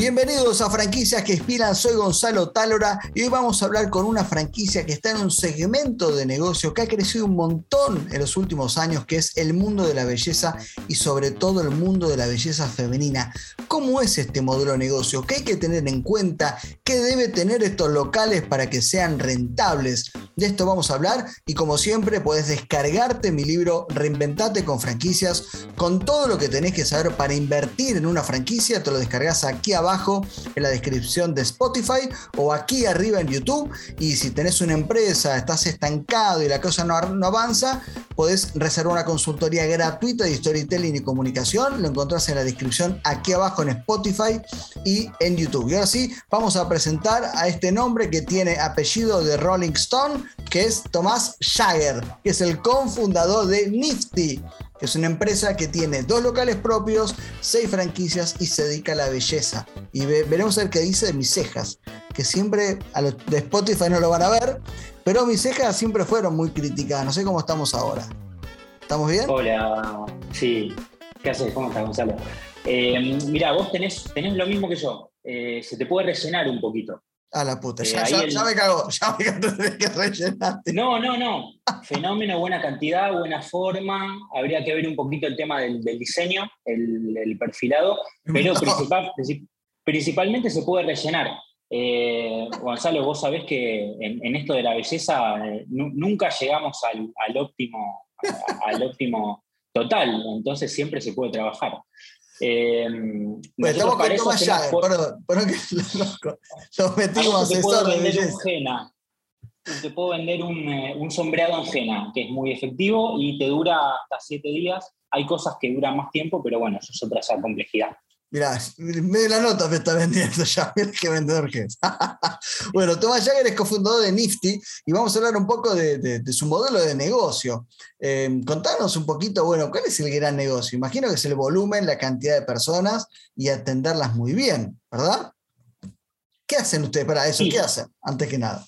Bienvenidos a Franquicias que Inspiran, soy Gonzalo Tálora y hoy vamos a hablar con una franquicia que está en un segmento de negocio que ha crecido un montón en los últimos años, que es el mundo de la belleza y sobre todo el mundo de la belleza femenina. ¿Cómo es este modelo de negocio? ¿Qué hay que tener en cuenta? ¿Qué debe tener estos locales para que sean rentables? De esto vamos a hablar y como siempre puedes descargarte mi libro Reinventate con franquicias con todo lo que tenés que saber para invertir en una franquicia, te lo descargas aquí abajo en la descripción de Spotify o aquí arriba en YouTube. Y si tenés una empresa, estás estancado y la cosa no, no avanza, podés reservar una consultoría gratuita de storytelling y comunicación. Lo encontrás en la descripción aquí abajo en Spotify y en YouTube. Y ahora sí, vamos a presentar a este nombre que tiene apellido de Rolling Stone, que es Tomás Jagger, que es el cofundador de Nifty es una empresa que tiene dos locales propios, seis franquicias y se dedica a la belleza. Y veremos a ver qué dice de mis cejas, que siempre a los de Spotify no lo van a ver, pero mis cejas siempre fueron muy criticadas. No sé cómo estamos ahora. ¿Estamos bien? Hola, sí. ¿Qué haces? ¿Cómo estás, Gonzalo? Eh, mira, vos tenés, tenés lo mismo que yo. Eh, se te puede rellenar un poquito. A la puta, ya, eh, me cagó, ya me cagó, que rellenarte. No, no, no. Fenómeno, buena cantidad, buena forma. Habría que ver un poquito el tema del, diseño, el, perfilado, pero principalmente se puede rellenar. Eh, Gonzalo, vos sabés que en, esto de la belleza eh, nunca llegamos al, óptimo, al óptimo total, entonces siempre se puede trabajar. Eh, bueno, estamos con Tomás perdón, perdón que lo, metimos asesor de belleza. te puedo vender un, eh, un, sombreado en jena, que es muy efectivo y te dura hasta siete días. Hay cosas que duran más tiempo, pero bueno, eso es otra complejidad. Mirá, me la nota me está vendiendo ya, mira qué vendedor que es. bueno, Tomás Jagger es cofundador de Nifty y vamos a hablar un poco de, su modelo de negocio. Eh, contanos un poquito, bueno, ¿cuál es el gran negocio? Imagino que es el volumen, la cantidad de personas y atenderlas muy bien, ¿verdad? ¿Qué hacen ustedes para eso? ¿Qué hacen, antes que nada?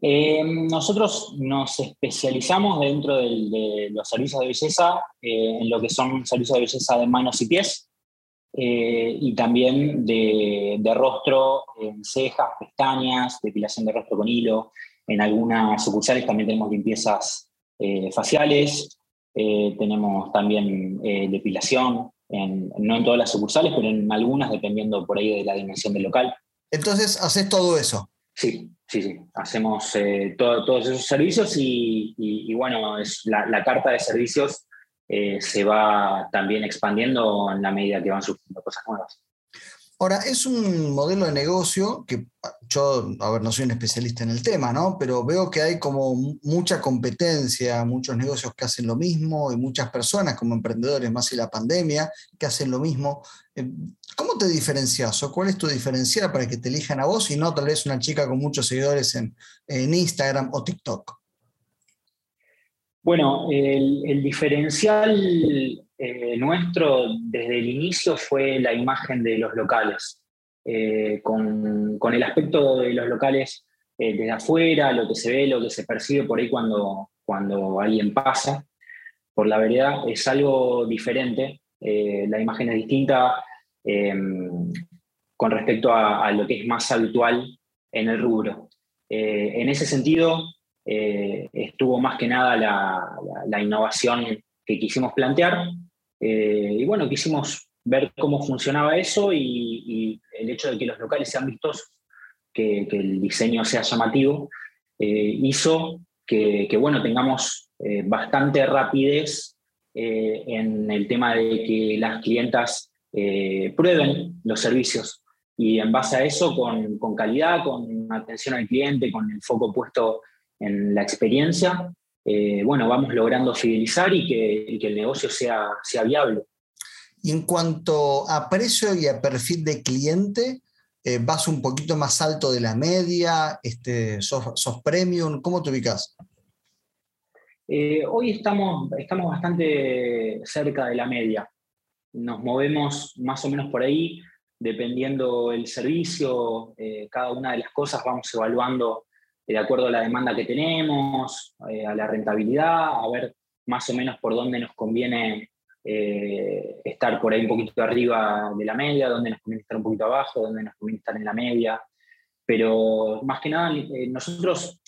Eh, nosotros nos especializamos dentro de los servicios de belleza eh, en lo que son servicios de belleza de manos y pies eh, y también de, rostro en cejas, pestañas, depilación de rostro con hilo. En algunas sucursales también tenemos limpiezas eh, faciales, eh, tenemos también depilación, no en todas las sucursales, pero en algunas, dependiendo por ahí de la dimensión del local. Entonces, ¿haces todo eso? Sí, sí, sí. Hacemos todos esos servicios y, bueno, es la carta de servicios eh, se va también expandiendo en la medida que van surgiendo cosas nuevas. Ahora, es un modelo de negocio que yo, a ver, no soy un especialista en el tema, ¿no? Pero veo que hay como mucha competencia, muchos negocios que hacen lo mismo y muchas personas como emprendedores, más y la pandemia, que hacen lo mismo. Eh, ¿Cómo te diferencias o cuál es tu diferencial para que te elijan a vos y no tal vez una chica con muchos seguidores en Instagram o TikTok? Bueno, el, diferencial eh, nuestro desde el inicio fue la imagen de los locales, eh, con, el aspecto de los locales eh, desde afuera, lo que se ve, lo que se percibe por ahí cuando, cuando alguien pasa. Por la verdad es algo diferente, la imagen es distinta em, con respecto a, lo que es más habitual en el rubro. en ese sentido, eh, estuvo más que nada la, innovación que quisimos plantear. Eh, y bueno, quisimos ver cómo funcionaba eso y, el hecho de que los locales sean vistosos, que, el diseño sea llamativo, eh, hizo que, bueno, tengamos bastante rapidez en el tema de que las clientas prueben los servicios y en base a eso, con, con calidad, con atención al cliente, con el foco puesto en la experiencia, eh, bueno, vamos logrando fidelizar y que, el negocio sea, sea viable. Y en cuanto a precio y a perfil de cliente, eh, ¿vas un poquito más alto de la media? Este, sos, premium? ¿Cómo te ubicas? Eh, hoy estamos, estamos bastante cerca de la media. Nos movemos más o menos por ahí, dependiendo el servicio, cada una de las cosas vamos evaluando de acuerdo a la demanda que tenemos, a la rentabilidad, a ver más o menos por dónde nos conviene estar por ahí un poquito arriba de la media, dónde nos conviene estar un poquito abajo, dónde nos conviene estar en la media. Pero más que nada, nosotros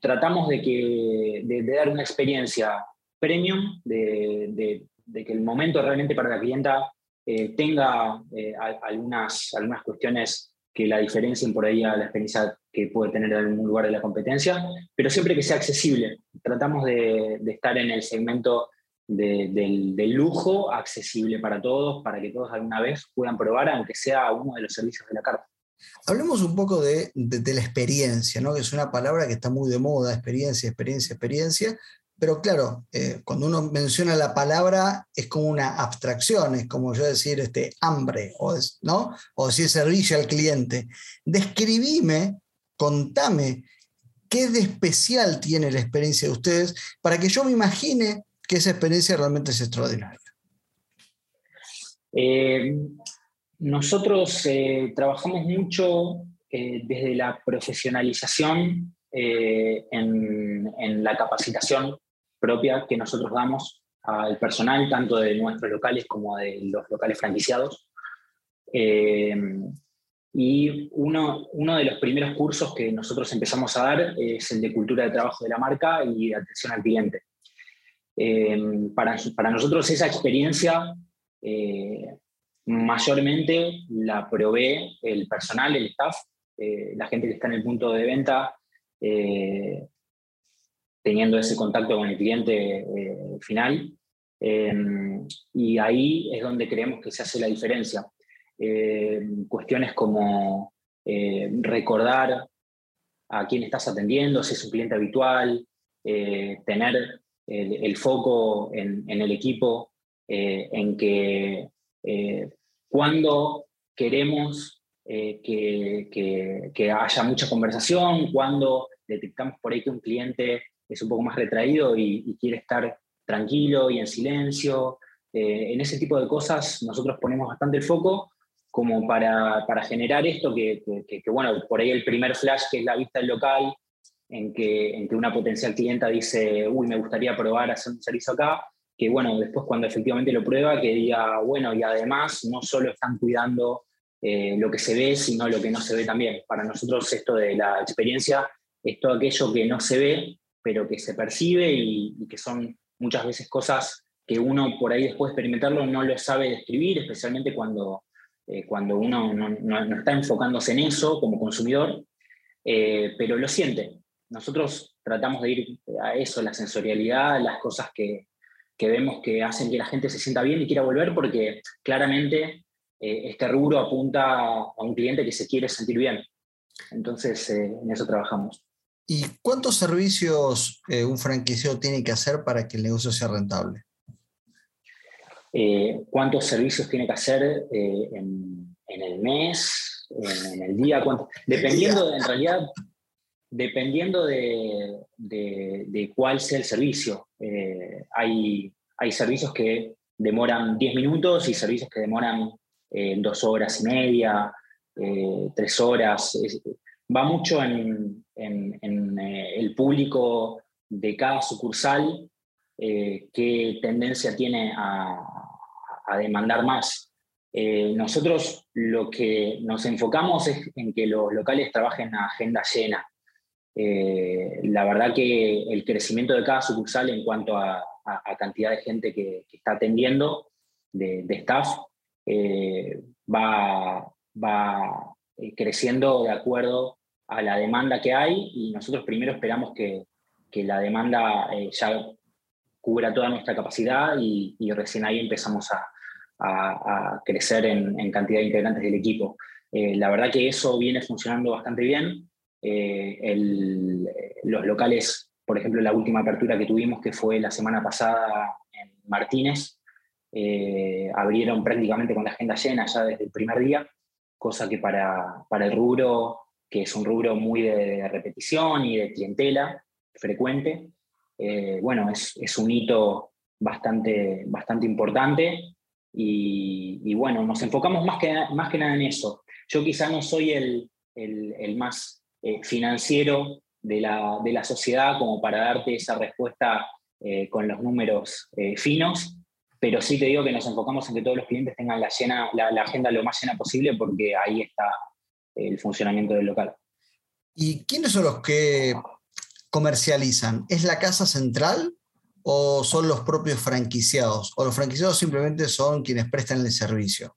tratamos de, que, de, dar una experiencia premium, de, que el momento realmente para la clienta eh, tenga eh, algunas, algunas cuestiones que la diferencien por ahí a la experiencia que puede tener en algún lugar de la competencia, pero siempre que sea accesible. Tratamos de, estar en el segmento del, lujo accesible para todos, para que todos alguna vez puedan probar, aunque sea uno de los servicios de la carta. Hablemos un poco de, de, la experiencia, ¿no? que es una palabra que está muy de moda, experiencia, experiencia, experiencia, pero claro, eh, cuando uno menciona la palabra es como una abstracción, es como yo decir este, hambre, o, ¿no? o decir servicio al cliente. Describime, contame, qué de especial tiene la experiencia de ustedes para que yo me imagine que esa experiencia realmente es extraordinaria. Eh, nosotros eh, trabajamos mucho desde la profesionalización en, en, la capacitación propia que nosotros damos al personal, tanto de nuestros locales como de los locales franquiciados. Eh, y uno, uno de los primeros cursos que nosotros empezamos a dar es el de cultura de trabajo de la marca y de atención al cliente. Eh, para, para, nosotros esa experiencia eh, mayormente la provee el personal, el staff, la gente que está en el punto de venta, teniendo ese contacto con el cliente eh, final. Em, y ahí es donde creemos que se hace la diferencia. Em, cuestiones como eh, recordar a quién estás atendiendo, si es un cliente habitual, eh, tener el, foco en, el equipo, en que cuando queremos que, que, haya mucha conversación, cuando detectamos por ahí que un cliente es un poco más retraído y, quiere estar tranquilo y en silencio. Eh, en ese tipo de cosas nosotros ponemos bastante el foco como para, para generar esto que, bueno, por ahí el primer flash que es la vista del local, en que, en una potencial clienta dice, uy, me gustaría probar hacer un servicio acá, que bueno, después cuando efectivamente lo prueba, que diga, bueno, y además no solo están cuidando eh, lo que se ve, sino lo que no se ve también. Para nosotros esto de la experiencia es todo aquello que no se ve, pero que se percibe y, que son muchas veces cosas que uno por ahí después de experimentarlo no lo sabe describir, especialmente cuando, eh, cuando uno no, está enfocándose en eso como consumidor, eh, pero lo siente. Nosotros tratamos de ir a eso, la sensorialidad, las cosas que, que vemos que hacen que la gente se sienta bien y quiera volver, porque claramente eh, este rubro apunta a un cliente que se quiere sentir bien. Entonces, en eso trabajamos. ¿Y cuántos servicios eh, un franquiciado tiene que hacer para que el negocio sea rentable? Eh, ¿Cuántos servicios tiene que hacer eh, en, el mes, en, el día? Dependiendo, en realidad, dependiendo de, cuál sea el servicio. hay, hay servicios que demoran 10 minutos y servicios que demoran dos horas y media, tres horas. Va mucho en, eh, el público de cada sucursal, eh, qué tendencia tiene a, demandar más. Eh, nosotros lo que nos enfocamos es en que los locales trabajen a agenda llena. la verdad que el crecimiento de cada sucursal en cuanto a, cantidad de gente que, está atendiendo, de, staff, va, va creciendo de acuerdo a la demanda que hay y nosotros primero esperamos que, la demanda eh, ya cubra toda nuestra capacidad y, recién ahí empezamos a, crecer en, cantidad de integrantes del equipo. Eh, la verdad que eso viene funcionando bastante bien. Eh, los locales, por ejemplo, la última apertura que tuvimos, que fue la semana pasada en Martínez, abrieron prácticamente con la agenda llena ya desde el primer día, cosa que para, para el rubro que es un rubro muy de repetición y de clientela frecuente, eh, bueno, es, es, un hito bastante, bastante importante y, bueno, nos enfocamos más que, más que nada en eso. Yo quizá no soy el, el, más financiero de la, de la, sociedad como para darte esa respuesta con los números finos, pero sí te digo que nos enfocamos en que todos los clientes tengan la, llena, la agenda lo más llena posible porque ahí está el funcionamiento del local. ¿Y quiénes son los que comercializan? ¿Es la casa central o son los propios franquiciados? ¿O los franquiciados simplemente son quienes prestan el servicio?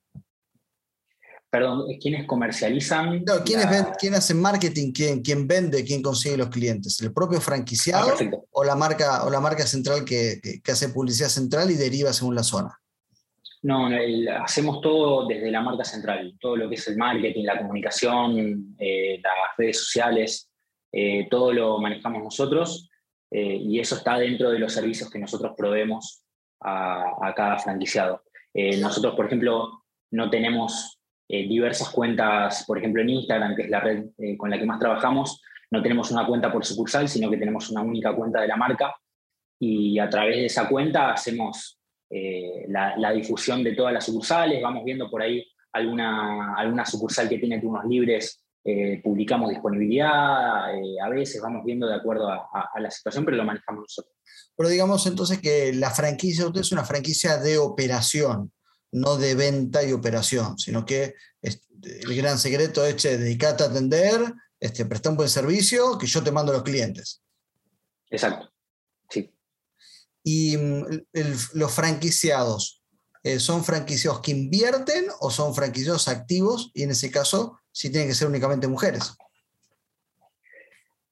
Perdón, ¿quiénes comercializan? No, ¿quiénes ¿quién hace marketing? ¿Quién, ¿Quién, vende? ¿Quién consigue los clientes? ¿El propio franquiciado ah, o, la marca, o la marca central que, que, hace publicidad central y deriva según la zona? No, hacemos todo desde la marca central, todo lo que es el marketing, la comunicación, eh, las redes sociales, eh, todo lo manejamos nosotros eh, y eso está dentro de los servicios que nosotros proveemos a, cada franquiciado. Eh, nosotros, por ejemplo, no tenemos diversas cuentas, por ejemplo, en Instagram, que es la red con la que más trabajamos, no tenemos una cuenta por sucursal, sino que tenemos una única cuenta de la marca y a través de esa cuenta hacemos la, la, difusión de todas las sucursales, vamos viendo por ahí alguna, alguna sucursal que tiene turnos libres eh, publicamos disponibilidad, eh, a veces vamos viendo de acuerdo a, la situación, pero lo manejamos nosotros. Pero digamos entonces que la franquicia usted es una franquicia de operación, no de venta y operación, sino que el gran secreto es dedicarte a atender, este, prestar un buen servicio, que yo te mando a los clientes. Exacto. Y mm, los franquiciados, eh, ¿son franquiciados que invierten o son franquiciados activos? Y en ese caso, si tienen que ser únicamente mujeres?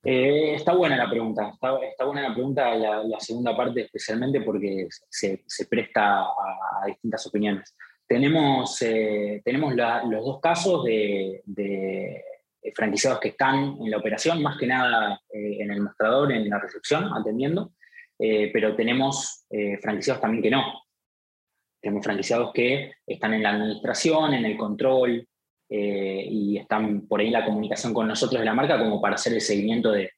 Eh, está buena la pregunta, está, buena la pregunta, la, segunda parte especialmente porque se, presta a, distintas opiniones. Tenemos, eh, tenemos los dos casos de, franquiciados que están en la operación, más que nada en el mostrador, en la recepción, atendiendo, pero tenemos franquiciados también que no. Tenemos franquiciados que están en la administración, en el control, eh, y están por ahí la comunicación con nosotros de la marca como para hacer el seguimiento de,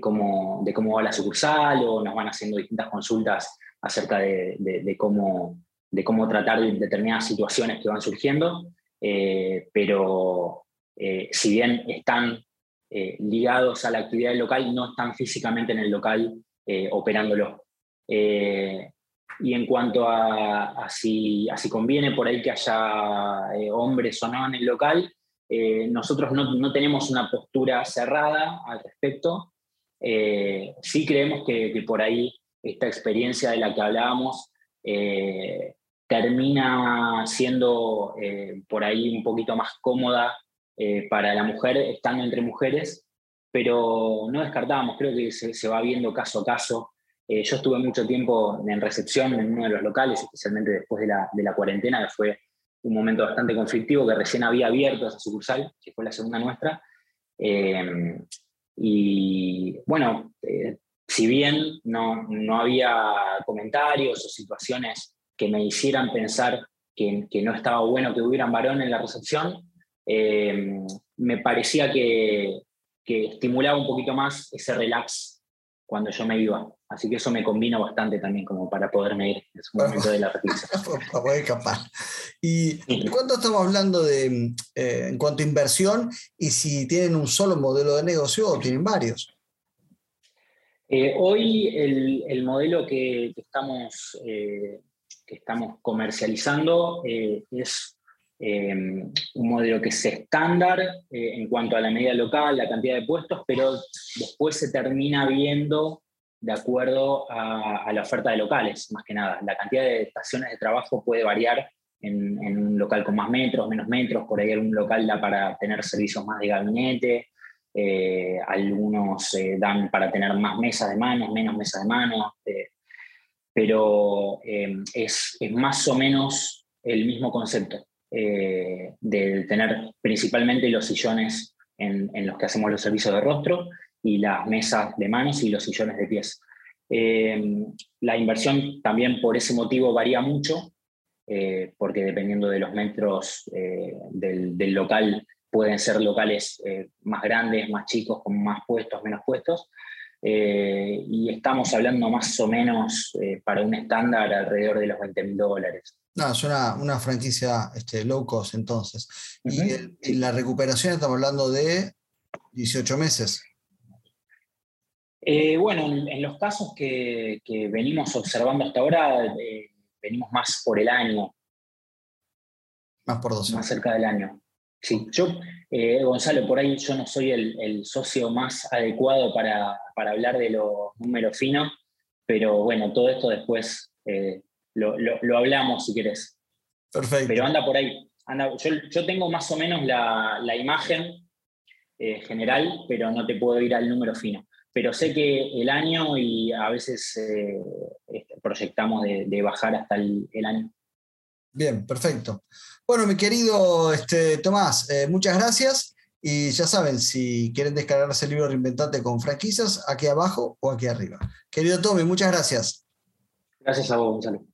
cómo, de cómo va la sucursal o nos van haciendo distintas consultas acerca de, cómo, de cómo tratar determinadas situaciones que van surgiendo, eh, pero eh, si bien están ligados a la actividad local, no están físicamente en el local operándolo. Y en cuanto a, si, conviene por ahí que haya eh, hombres o no en el local, eh, nosotros no, tenemos una postura cerrada al respecto. Eh, sí creemos que, por ahí esta experiencia de la que hablábamos termina siendo por ahí un poquito más cómoda para la mujer estando entre mujeres, pero no descartamos, creo que se, va viendo caso a caso eh, yo estuve mucho tiempo en recepción en uno de los locales, especialmente después de la, de cuarentena, que fue un momento bastante conflictivo, que recién había abierto esa sucursal, que fue la segunda nuestra. Eh, y bueno, eh, si bien no, no, había comentarios o situaciones que me hicieran pensar que, que no estaba bueno que hubieran varón en la recepción, me parecía que, que estimulaba un poquito más ese relax cuando yo me iba. Así que eso me combina bastante también como para poderme ir en ese momento de la reflexión. para poder escapar. ¿Y cuánto estamos hablando de, eh, en cuanto a inversión y si tienen un solo modelo de negocio o tienen varios? Eh, hoy el, el, modelo que, estamos, eh, que estamos comercializando es un modelo que es estándar en cuanto a la medida local, la cantidad de puestos, pero después se termina viendo de acuerdo a, la oferta de locales, más que nada. La cantidad de estaciones de trabajo puede variar en, un local con más metros, menos metros, por ahí algún local da para tener servicios más de gabinete, eh, algunos eh, dan para tener más mesas de manos, menos mesas de manos, eh, pero es, más o menos el mismo concepto de tener principalmente los sillones en, los que hacemos los servicios de rostro y las mesas de manos y los sillones de pies. Eh, la inversión también por ese motivo varía mucho, eh, porque dependiendo de los metros eh, del, local, pueden ser locales más grandes, más chicos, con más puestos, menos puestos. Y estamos hablando más o menos para un estándar alrededor de los 20 mil dólares. No, es una, una franquicia este, low cost entonces. y, y, la recuperación estamos hablando de 18 meses. Eh, bueno, en, los casos que, venimos observando hasta ahora, eh, venimos más por el año. Más por dos Más cerca del año. Sí, yo, eh, Gonzalo, por ahí yo no soy el, socio más adecuado para, hablar de los números finos, pero bueno, todo esto después lo, hablamos si querés. Perfecto. Pero anda por ahí. yo, tengo más o menos la, imagen general, pero no te puedo ir al número fino pero sé que el año y a veces eh, este, proyectamos de, bajar hasta el, año. Bien, perfecto. Bueno, mi querido este, Tomás, eh, muchas gracias. Y ya saben, si quieren descargarse el libro Reinventate con franquicias, aquí abajo o aquí arriba. Querido Tommy, muchas gracias. Gracias a vos, Gonzalo.